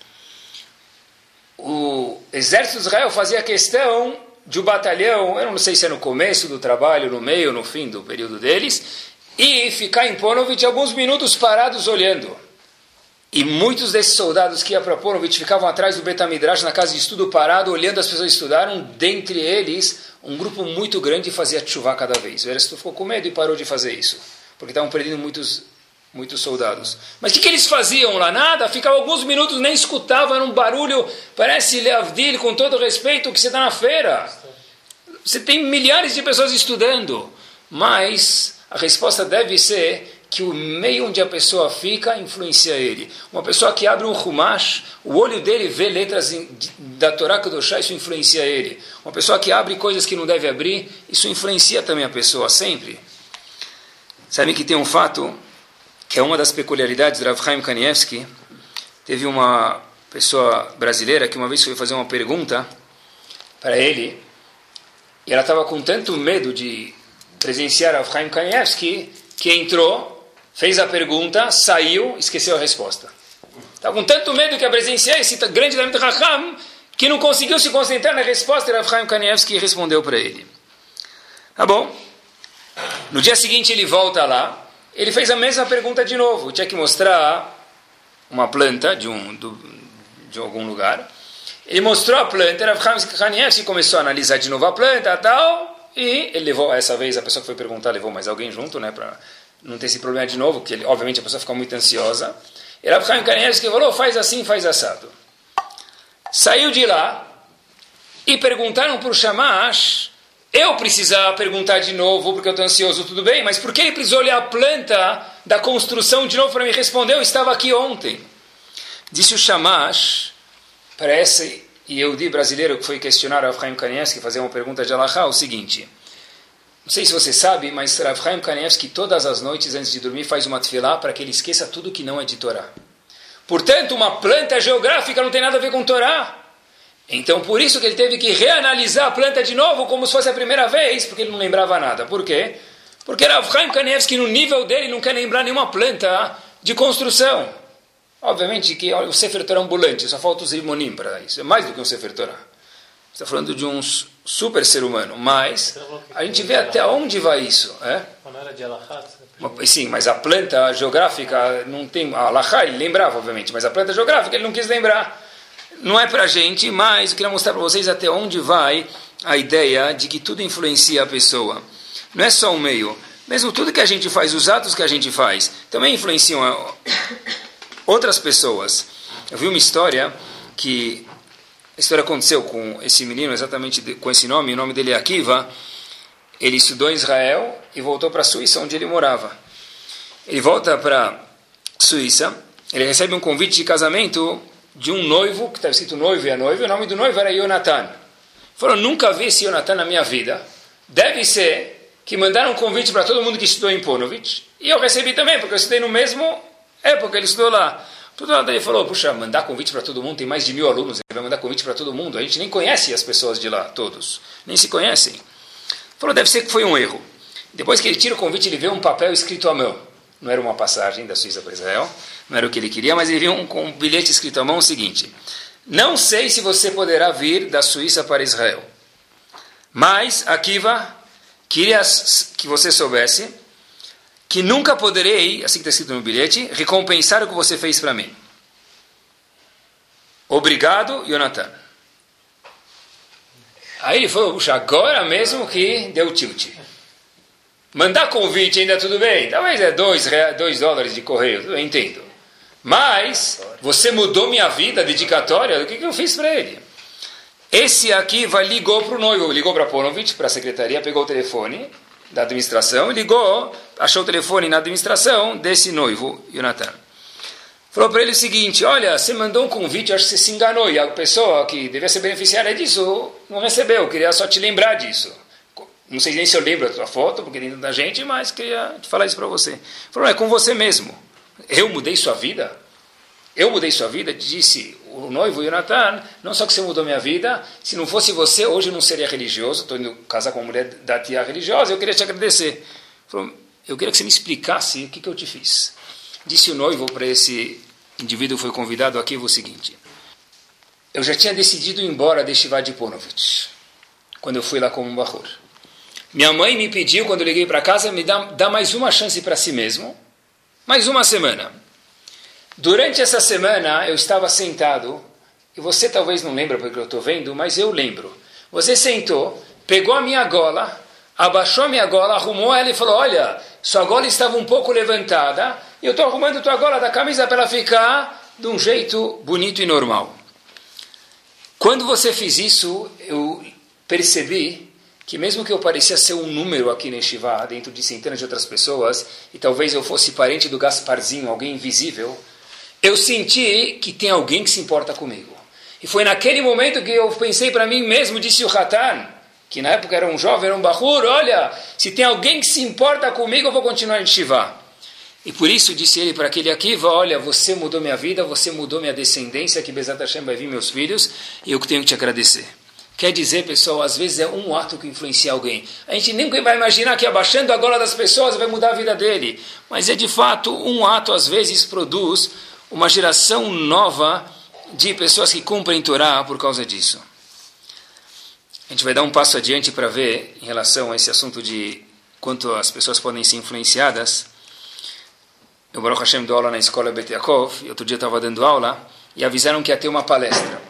O exército de Israel fazia questão de um batalhão, eu não sei se é no começo do trabalho, no meio, no fim do período deles, e ficar em Ponovitch alguns minutos parados olhando. E muitos desses soldados que iam para Ponovitch ficavam atrás do Betamidrash na casa de estudo parado, olhando as pessoas estudaram, dentre eles um grupo muito grande fazia chuva cada vez. O exército ficou com medo e parou de fazer isso, porque estavam perdendo muitos, muitos soldados. Mas o que, que, eles faziam lá? Nada, ficavam alguns minutos, nem escutavam, era um barulho, parece Leavdil, com todo respeito, que você está na feira. Você tem milhares de pessoas estudando, mas a resposta deve ser que o meio onde a pessoa fica influencia ele. Uma pessoa que abre um Humash, o olho dele vê letras da Torá Kedoshá, isso influencia ele. Uma pessoa que abre coisas que não deve abrir, isso influencia também a pessoa, sempre. Sabe que tem um fato, que é uma das peculiaridades do Rav Chaim Kanievski. Teve uma pessoa brasileira que uma vez foi fazer uma pergunta para ele, e ela estava com tanto medo de presenciar Rav Chaim Kanievski, que entrou fez a pergunta, saiu, esqueceu a resposta. Estava com tanto medo que a presenciei esse grande David Raham que não conseguiu se concentrar na resposta e Rav Kanievski respondeu para ele. Tá bom. No dia seguinte ele volta lá, ele fez a mesma pergunta de novo. Tinha que mostrar uma planta de, um, do, de algum lugar. Ele mostrou a planta, Rav Chaim Kanievski começou a analisar de novo a planta tal, e ele levou, essa vez a pessoa que foi perguntar levou mais alguém junto, né, para não ter esse problema de novo, que ele, obviamente a pessoa fica muito ansiosa. E Rav Chaim Kanievski falou, faz assim, faz assado. Saiu de lá e perguntaram para o Shamash, eu precisava perguntar de novo porque eu estou ansioso, tudo bem, mas por que ele precisou olhar a planta da construção de novo para me responder? Eu estava aqui ontem. Disse o Shamash, para esse Yehudi brasileiro que foi questionar Rav Chaim Kanievski, fazer uma pergunta de Allah, o seguinte... Não sei se você sabe, mas Rav Chaim Kanievski todas as noites antes de dormir faz uma tefilá para que ele esqueça tudo que não é de Torá. Portanto, uma planta geográfica não tem nada a ver com Torá. Então, por isso que ele teve que reanalisar a planta de novo como se fosse a primeira vez, porque ele não lembrava nada. Por quê? Porque Rav Chaim Kanievski, no nível dele, não quer lembrar nenhuma planta de construção. Obviamente que olha, o Sefer Torah ambulante, só falta os limonim para isso. É mais do que um Sefer Torah. Está falando de uns super ser humano, mas a gente vê até onde vai isso. É? Sim, mas a planta geográfica não tem. A Alahá ele lembrava, obviamente, mas a planta geográfica ele não quis lembrar. Não é para a gente, mas eu queria mostrar para vocês até onde vai a ideia de que tudo influencia a pessoa. Não é só o meio. Mesmo tudo que a gente faz, os atos que a gente faz, também influenciam outras pessoas. Eu vi uma história que a história aconteceu com esse menino, exatamente com esse nome, o nome dele é Akiva. Ele estudou em Israel e voltou para a Suíça, onde ele morava. Ele volta para Suíça, ele recebe um convite de casamento de um noivo, que estava escrito noivo e a noiva, o nome do noivo era Jonathan, Falou, nunca vi esse Jonathan na minha vida. Deve ser que mandaram um convite para todo mundo que estudou em Ponovitch. E eu recebi também, porque eu estudei no mesmo época, ele estudou lá. Tudo lado ele falou, puxa, mandar convite para todo mundo, tem mais de mil alunos, ele vai mandar convite para todo mundo. A gente nem conhece as pessoas de lá, todos. Nem se conhecem. Falou, deve ser que foi um erro. Depois que ele tira o convite, ele vê um papel escrito à mão. Não era uma passagem da Suíça para Israel, não era o que ele queria, mas ele viu um, um bilhete escrito à mão o seguinte: Não sei se você poderá vir da Suíça para Israel, mas, Akiva, queria que você soubesse que nunca poderei, assim que está escrito no bilhete, recompensar o que você fez para mim. Obrigado, Jonathan. Aí ele falou, puxa, agora mesmo que deu tilt. Mandar convite ainda tudo bem, talvez é dois, dois dólares de correio, eu entendo. Mas você mudou minha vida dedicatória, o que, que eu fiz para ele? Esse aqui vai, ligou para o noivo, ligou para Ponovitch, para a secretaria, pegou o telefone da administração, ligou, achou o telefone na administração desse noivo, Jonathan. Falou para ele o seguinte: Olha, você mandou um convite, acho que você se enganou, e a pessoa que devia ser beneficiária disso não recebeu, queria só te lembrar disso. Não sei nem se eu lembro a tua foto, porque tem tanta gente, mas queria te falar isso para você. Falou, é com você mesmo. Eu mudei sua vida? Eu mudei sua vida? Disse o noivo Jonathan, não só que você mudou minha vida, se não fosse você, hoje eu não seria religioso, estou indo casar com uma mulher da tia religiosa, eu queria te agradecer. Falou, eu queria que você me explicasse o que, que eu te fiz. Disse o noivo para esse indivíduo que foi convidado aqui o seguinte, eu já tinha decidido ir embora de Shivad Ponovitch, quando eu fui lá como um barro. Minha mãe me pediu, quando eu liguei para casa, me dá, dá mais uma chance para si mesmo, mais uma semana. Durante essa semana, eu estava sentado, e você talvez não lembra porque eu estou vendo, mas eu lembro. Você sentou, pegou a minha gola, abaixou a minha gola, arrumou ela e falou: Olha, sua gola estava um pouco levantada, e eu estou arrumando tua gola da camisa para ela ficar de um jeito bonito e normal. Quando você fez isso, eu percebi que mesmo que eu parecia ser um número aqui neste Shivá, dentro de centenas de outras pessoas, e talvez eu fosse parente do Gasparzinho, alguém invisível, eu senti que tem alguém que se importa comigo. E foi naquele momento que eu pensei para mim mesmo, disse o Hatan, que na época era um jovem, era um bahur, olha, se tem alguém que se importa comigo, eu vou continuar em Shivá. E por isso disse ele para aquele Akiva, olha, você mudou minha vida, você mudou minha descendência, que Bezat Hashem vai vir meus filhos, e eu tenho que te agradecer. Quer dizer, pessoal, às vezes é um ato que influencia alguém. A gente nem vai imaginar que abaixando a gola das pessoas vai mudar a vida dele. Mas é de fato um ato, às vezes, produz uma geração nova de pessoas que cumprem Torá por causa disso. A gente vai dar um passo adiante para ver, em relação a esse assunto de quanto as pessoas podem ser influenciadas. Eu, Baruch Hashem, dou aula na escola Bet Yaakov, e outro dia estava dando aula, e avisaram que ia ter uma palestra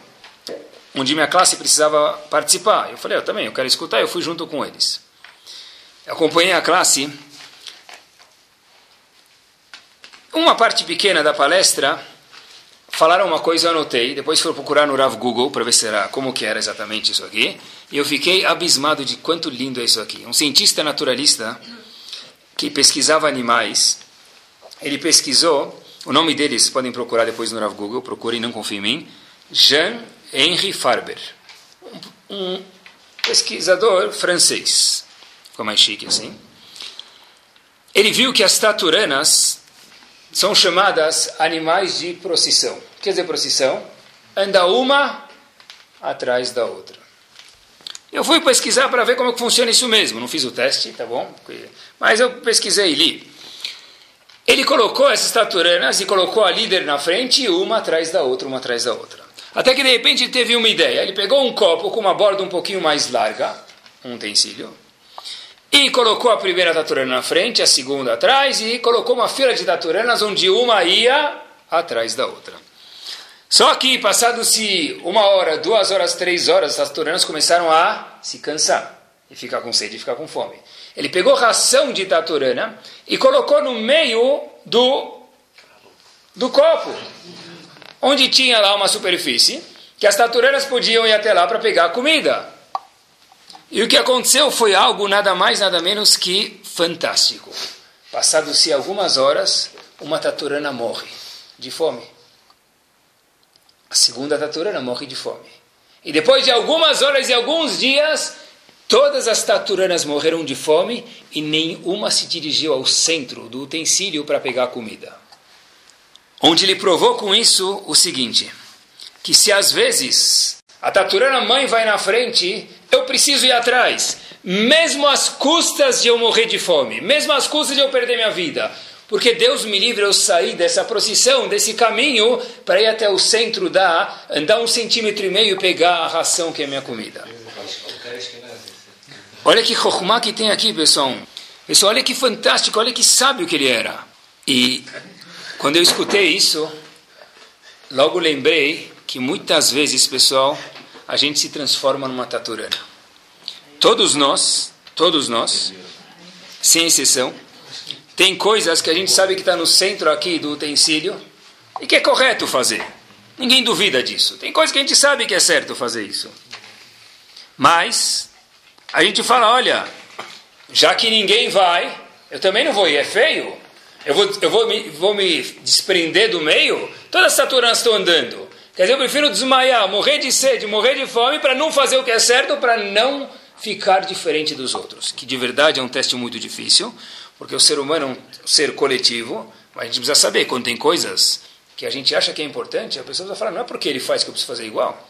onde minha classe precisava participar. Eu falei, eu também, eu quero escutar, eu fui junto com eles. Eu acompanhei a classe. Uma parte pequena da palestra, falaram uma coisa, eu anotei, depois fui procurar no Rav Google para ver se era, como que era exatamente isso aqui, e eu fiquei abismado de quanto lindo é isso aqui. Um cientista naturalista que pesquisava animais, ele pesquisou, o nome deles podem procurar depois no Rav Google, procurem, não confiem em mim, Jean Henri Farber, um pesquisador francês, ficou mais chique assim. Ele viu que as taturanas são chamadas animais de procissão. O que quer dizer procissão? Anda uma atrás da outra. Eu fui pesquisar para ver como é funciona isso mesmo. Não fiz o teste, tá bom? Mas eu pesquisei e li. Ele colocou essas taturanas e colocou a líder na frente uma atrás da outra, uma atrás da outra. Até que de repente ele teve uma ideia. Ele pegou um copo com uma borda um pouquinho mais larga, um utensílio, e colocou a primeira taturana na frente, a segunda atrás, e colocou uma fila de taturanas onde uma ia atrás da outra. Só que, passado-se uma hora, duas horas, três horas, as taturanas começaram a se cansar e ficar com sede e ficar com fome. Ele pegou ração de taturana e colocou no meio do, do copo onde tinha lá uma superfície, que as taturanas podiam ir até lá para pegar comida. E o que aconteceu foi algo nada mais, nada menos que fantástico. Passado-se algumas horas, uma taturana morre de fome. A segunda taturana morre de fome. E depois de algumas horas e alguns dias, todas as taturanas morreram de fome e nenhuma se dirigiu ao centro do utensílio para pegar comida. Onde ele provou com isso o seguinte: que se às vezes a taturana mãe vai na frente, eu preciso ir atrás, mesmo às custas de eu morrer de fome, mesmo às custas de eu perder minha vida. Porque Deus me livre eu sair dessa procissão, desse caminho, para ir até o centro da, andar um centímetro e meio e pegar a ração que é minha comida. Olha que chokhmah que tem aqui, pessoal. Pessoal, olha que fantástico, olha que sábio que ele era. E quando eu escutei isso, logo lembrei que muitas vezes, pessoal, a gente se transforma numa taturana. Todos nós, todos nós, sem exceção, tem coisas que a gente sabe que está no centro aqui do utensílio e que é correto fazer. Ninguém duvida disso. Tem coisas que a gente sabe que é certo fazer isso. Mas a gente fala, olha, já que ninguém vai, eu também não vou ir, é feio. Eu vou, eu vou, me, vou me desprender do meio, todas as saturanas estão andando. Quer dizer, eu prefiro desmaiar, morrer de sede, morrer de fome, para não fazer o que é certo, para não ficar diferente dos outros. Que de verdade é um teste muito difícil, porque o ser humano é um ser coletivo, mas a gente precisa saber, quando tem coisas que a gente acha que é importante, a pessoa vai falar, não é porque ele faz que eu preciso fazer igual.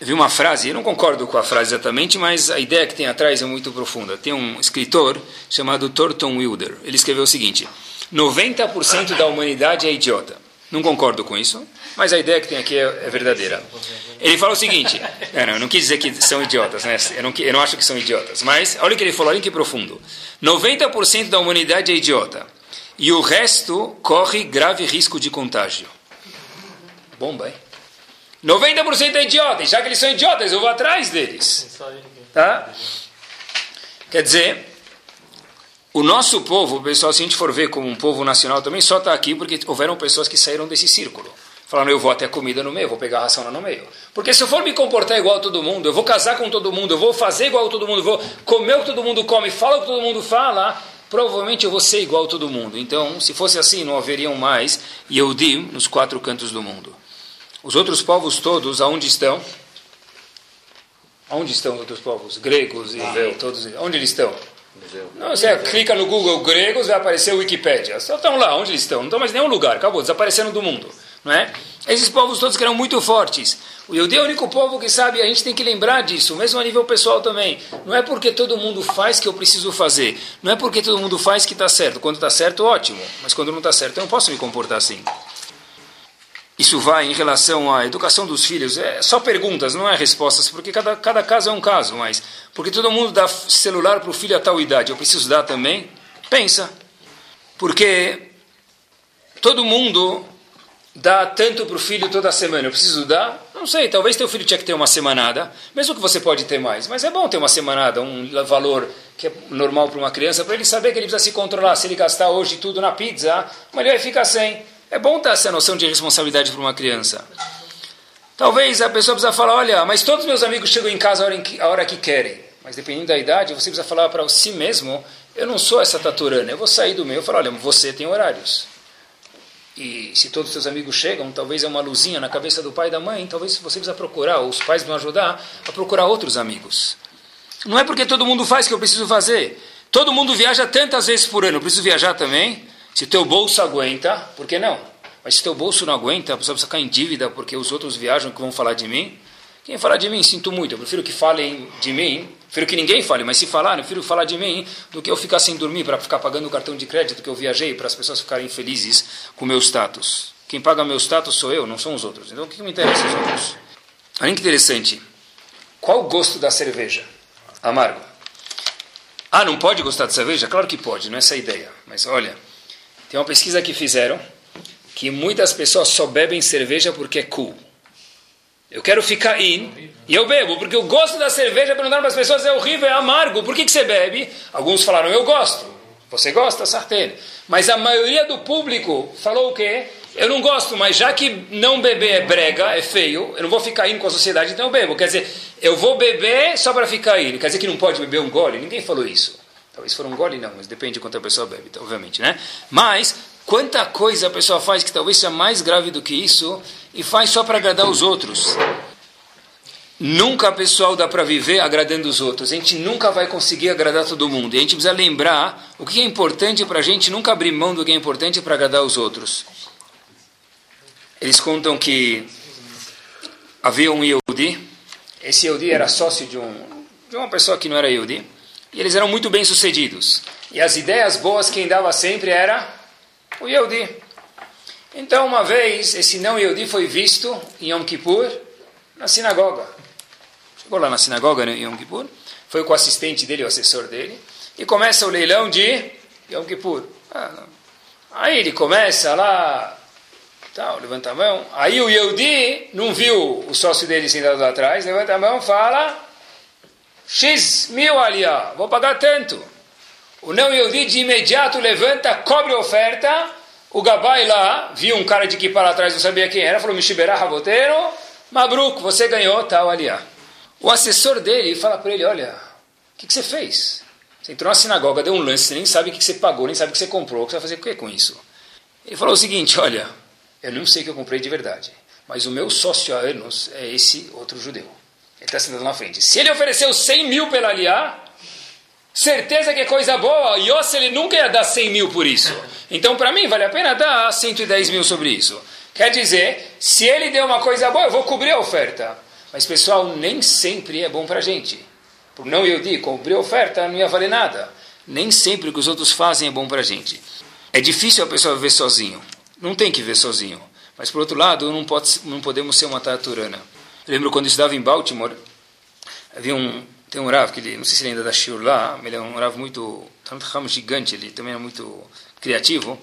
Eu vi uma frase, eu não concordo com a frase exatamente, mas a ideia que tem atrás é muito profunda. Tem um escritor chamado Thornton Wilder. Ele escreveu o seguinte: 90% da humanidade é idiota. Não concordo com isso, mas a ideia que tem aqui é, é verdadeira. Ele fala o seguinte: não, não, eu não quis dizer que são idiotas, né? eu, não, eu não acho que são idiotas, mas olha o que ele falou, olha que profundo. 90% da humanidade é idiota e o resto corre grave risco de contágio. Bomba, hein? 90% é idiota, e já que eles são idiotas, eu vou atrás deles. Tá? Quer dizer, o nosso povo, pessoal, se a gente for ver como um povo nacional também, só está aqui porque houveram pessoas que saíram desse círculo. Falaram, eu vou até comida no meio, eu vou pegar a ração lá no meio. Porque se eu for me comportar igual a todo mundo, eu vou casar com todo mundo, eu vou fazer igual a todo mundo, eu vou comer o que todo mundo come, falar o que todo mundo fala, provavelmente eu vou ser igual a todo mundo. Então, se fosse assim, não haveriam mais Yehudim nos quatro cantos do mundo. Os outros povos todos, aonde estão? Onde estão os outros povos? Gregos e ah. todos. Onde eles estão? Não, você clica no Google gregos, vai aparecer o Wikipédia. Só estão lá, onde eles estão? Não estão mais em nenhum lugar, acabou, desaparecendo do mundo. Não é? Esses povos todos que eram muito fortes. O Yudeu é o único povo que sabe, a gente tem que lembrar disso, mesmo a nível pessoal também. Não é porque todo mundo faz que eu preciso fazer. Não é porque todo mundo faz que está certo. Quando está certo, ótimo. Mas quando não está certo, eu não posso me comportar assim. Isso vai em relação à educação dos filhos. É só perguntas, não é respostas, porque cada, cada caso é um caso. Mas porque todo mundo dá celular para o filho a tal idade, eu preciso dar também? Pensa. Porque todo mundo dá tanto para o filho toda semana. Eu preciso dar? Não sei, talvez teu filho tinha que ter uma semanada, mesmo que você pode ter mais. Mas é bom ter uma semanada, um valor que é normal para uma criança, para ele saber que ele precisa se controlar. Se ele gastar hoje tudo na pizza, mas ele vai ficar sem. É bom ter essa noção de responsabilidade para uma criança. Talvez a pessoa precisa falar, olha, mas todos meus amigos chegam em casa a hora, que, a hora que querem. Mas dependendo da idade, você precisa falar para si mesmo, eu não sou essa taturana, eu vou sair do meu e falar, olha, você tem horários. E se todos os seus amigos chegam, talvez é uma luzinha na cabeça do pai e da mãe, talvez você precisa procurar, ou os pais vão ajudar a procurar outros amigos. Não é porque todo mundo faz que eu preciso fazer. Todo mundo viaja tantas vezes por ano, eu preciso viajar também. Se teu bolso aguenta, por que não? Mas se teu bolso não aguenta, a pessoa precisa ficar em dívida porque os outros viajam que vão falar de mim. Quem falar de mim, sinto muito. Eu prefiro que falem de mim, prefiro que ninguém fale, mas se falar, eu prefiro falar de mim do que eu ficar sem dormir para ficar pagando o cartão de crédito que eu viajei para as pessoas ficarem felizes com o meu status. Quem paga meu status sou eu, não são os outros. Então o que me interessa os outros? Olha que interessante. Qual o gosto da cerveja? Amargo. Ah, não pode gostar de cerveja? Claro que pode, não é essa a ideia. Mas olha, tem uma pesquisa que fizeram que muitas pessoas só bebem cerveja porque é cool. Eu quero ficar in e eu bebo, porque eu gosto da cerveja, perguntar para as pessoas é horrível, é amargo. Por que, que você bebe? Alguns falaram, eu gosto. Você gosta, sartén. Mas a maioria do público falou o quê? Eu não gosto, mas já que não beber é brega, é feio, eu não vou ficar indo com a sociedade, então eu bebo. Quer dizer, eu vou beber só para ficar indo. Quer dizer que não pode beber um gole? Ninguém falou isso. Talvez for um gole não, mas depende de quanto a pessoa bebe, então, obviamente, né? Mas, quanta coisa a pessoa faz que talvez seja mais grave do que isso, e faz só para agradar os outros. Nunca, pessoal, dá para viver agradando os outros. A gente nunca vai conseguir agradar todo mundo. E a gente precisa lembrar o que é importante para a gente nunca abrir mão do que é importante para agradar os outros. Eles contam que havia um Yehudi. Esse Yehudi era sócio de, um, de uma pessoa que não era Yehudi. E eles eram muito bem sucedidos. E as ideias boas quem dava sempre era o Yehudi. Então, uma vez, esse não Yehudi foi visto em Yom Kippur na sinagoga. Chegou lá na sinagoga em Yom Kippur, foi com o assistente dele, o assessor dele, e começa o leilão de Yom Kippur. Ah, aí ele começa lá, tal, levanta a mão. Aí o Yehudi não viu o sócio dele sentado lá atrás, levanta a mão, fala, X mil ali, ó, vou pagar tanto. O não Yehudi de imediato levanta, cobre a oferta, o Gabai lá, viu um cara de equipa lá atrás, não sabia quem era, falou, Mishiberah Raboteiro, Mabruk, você ganhou, tal, ali, ó. O assessor dele fala para ele: Olha, o que, que, você fez? Você entrou na sinagoga, deu um lance, você nem sabe o que, que você pagou, nem sabe o que você comprou, o que você vai fazer o que com isso? Ele falou o seguinte: Olha, eu não sei o que eu comprei de verdade, mas o meu sócio há anos é esse outro judeu. Está sentado na frente. Se ele ofereceu 100 mil pela aliá, certeza que é coisa boa. Yossi, ele nunca ia dar 100 mil por isso. Então, para mim, vale a pena dar 110 mil sobre isso. Quer dizer, se ele deu uma coisa boa, eu vou cobrir a oferta. Mas, pessoal, nem sempre é bom para a gente. Por não eu digo, cobrir oferta não ia valer nada. Nem sempre o que os outros fazem é bom para a gente. É difícil a pessoa viver sozinho. Não tem que viver sozinho. Mas, por outro lado, não, pode, não podemos ser uma taturana. Eu lembro quando eu estudava em Baltimore, havia um, tem um Rav, que ele, não sei se ele ainda dá shiur lá, mas ele é um Rav muito, um gigante, ele também é muito criativo.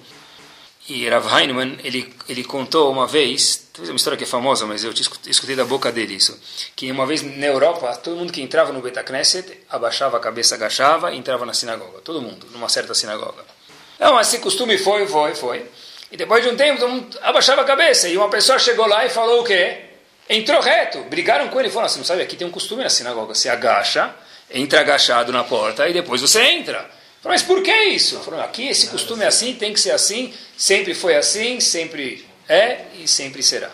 E Rav Heinemann, ele, ele contou uma vez, talvez é uma história que é famosa, mas eu escutei da boca dele isso, que uma vez na Europa, todo mundo que entrava no Betacneset abaixava a cabeça, agachava e entrava na sinagoga. Todo mundo, numa certa sinagoga. Então, esse costume foi, foi, foi. E depois de um tempo, todo mundo abaixava a cabeça. E uma pessoa chegou lá e falou o quê? Entrou reto. Brigaram com ele e falaram assim, não sabe, aqui tem um costume na sinagoga. Você agacha, entra agachado na porta e depois você entra. Mas por que isso? Falaram, aqui esse costume é assim, tem que ser assim, sempre foi assim, sempre é e sempre será.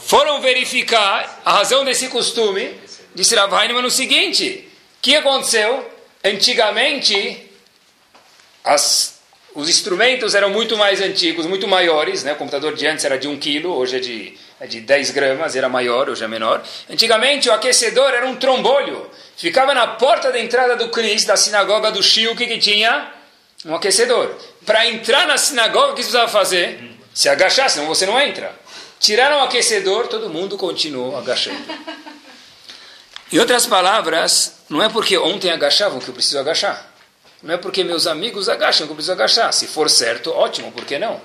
Foram verificar a razão desse costume, disse Rav Heinemann no seguinte, o que aconteceu? Antigamente, as, os instrumentos eram muito mais antigos, muito maiores, né? o computador de antes era de 1 quilo, hoje é de, é de 10 gramas, era maior, hoje é menor. Antigamente o aquecedor era um trombolho, ficava na porta da entrada do Cris, da sinagoga do que, que tinha? Um aquecedor. Para entrar na sinagoga, o que precisava fazer? Se agachar, senão você não entra. Tiraram o aquecedor, todo mundo continuou agachando. Em outras palavras, não é porque ontem agachavam que eu preciso agachar. Não é porque meus amigos agacham que eu preciso agachar. Se for certo, ótimo, por que não?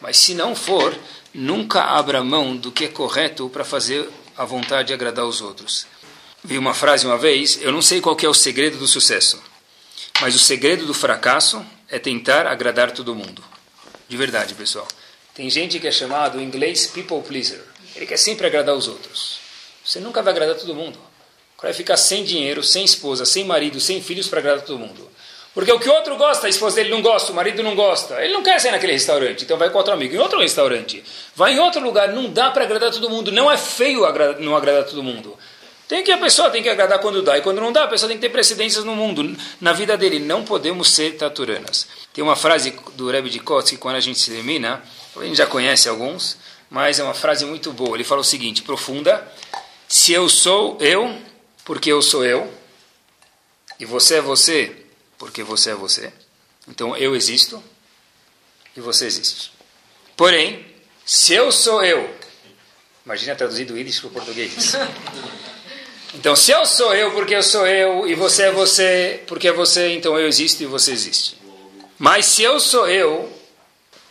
Mas se não for, nunca abra mão do que é correto para fazer a vontade de agradar os outros. Vi uma frase uma vez, eu não sei qual é o segredo do sucesso, mas o segredo do fracasso é tentar agradar todo mundo. De verdade, pessoal. Tem gente que é chamado em inglês people pleaser. Ele quer sempre agradar os outros. Você nunca vai agradar todo mundo. Vai ficar sem dinheiro, sem esposa, sem marido, sem filhos para agradar todo mundo. Porque o que o outro gosta, a esposa dele não gosta, o marido não gosta. Ele não quer sair naquele restaurante, então vai com outro amigo em outro restaurante. Vai em outro lugar, não dá para agradar todo mundo. Não é feio não agradar todo mundo. Tem que a pessoa tem que agradar quando dá, e quando não dá, a pessoa tem que ter precedências no mundo, na vida dele. Não podemos ser taturanas. Tem uma frase do Rebbe de Kotz que quando a gente se elimina, a gente já conhece alguns, mas é uma frase muito boa. Ele fala o seguinte, profunda: Se eu sou eu, porque eu sou eu, e você é você, porque você é você, então eu existo e você existe. Porém, se eu sou eu, imagina traduzido Yiddish para o português. Então, se eu sou eu porque eu sou eu, e você é você porque é você, então eu existo e você existe. Mas se eu sou eu,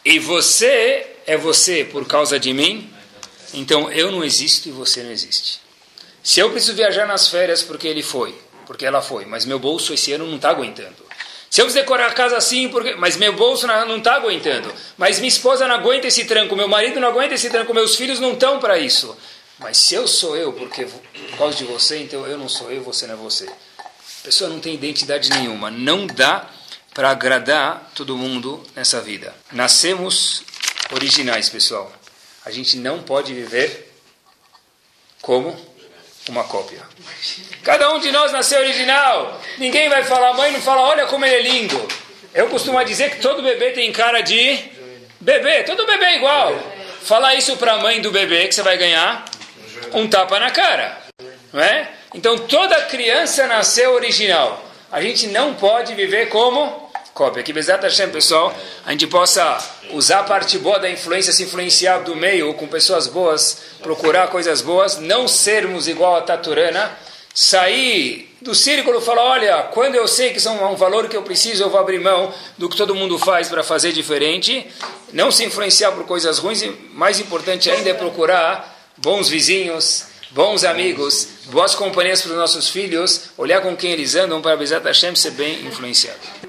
e você é você por causa de mim, então eu não existo e você não existe. Se eu preciso viajar nas férias porque ele foi, porque ela foi, mas meu bolso esse ano não está aguentando. Se eu decorar a casa assim, porque, mas meu bolso não está aguentando. Mas minha esposa não aguenta esse tranco, meu marido não aguenta esse tranco, meus filhos não estão para isso. Mas se eu sou eu, porque por causa de você, então eu não sou eu, você não é você. A pessoa não tem identidade nenhuma. Não dá para agradar todo mundo nessa vida. Nascemos originais, pessoal. A gente não pode viver como uma cópia. Cada um de nós nasceu original. Ninguém vai falar, mãe não fala, olha como ele é lindo. Eu costumo dizer que todo bebê tem cara de bebê, todo bebê é igual. Falar isso para a mãe do bebê que você vai ganhar um tapa na cara. Não é? Então toda criança nasceu original. A gente não pode viver como cópia. Que Bezat Hashem, pessoal, a gente possa usar a parte boa da influência, se influenciar do meio com pessoas boas, procurar coisas boas, não sermos igual a Taturana, sair do círculo e falar, olha, quando eu sei que é um valor que eu preciso, eu vou abrir mão do que todo mundo faz para fazer diferente, não se influenciar por coisas ruins, e mais importante ainda é procurar bons vizinhos, bons amigos, boas companhias para os nossos filhos, olhar com quem eles andam para Bezat Hashem ser bem influenciado.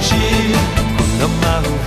agir,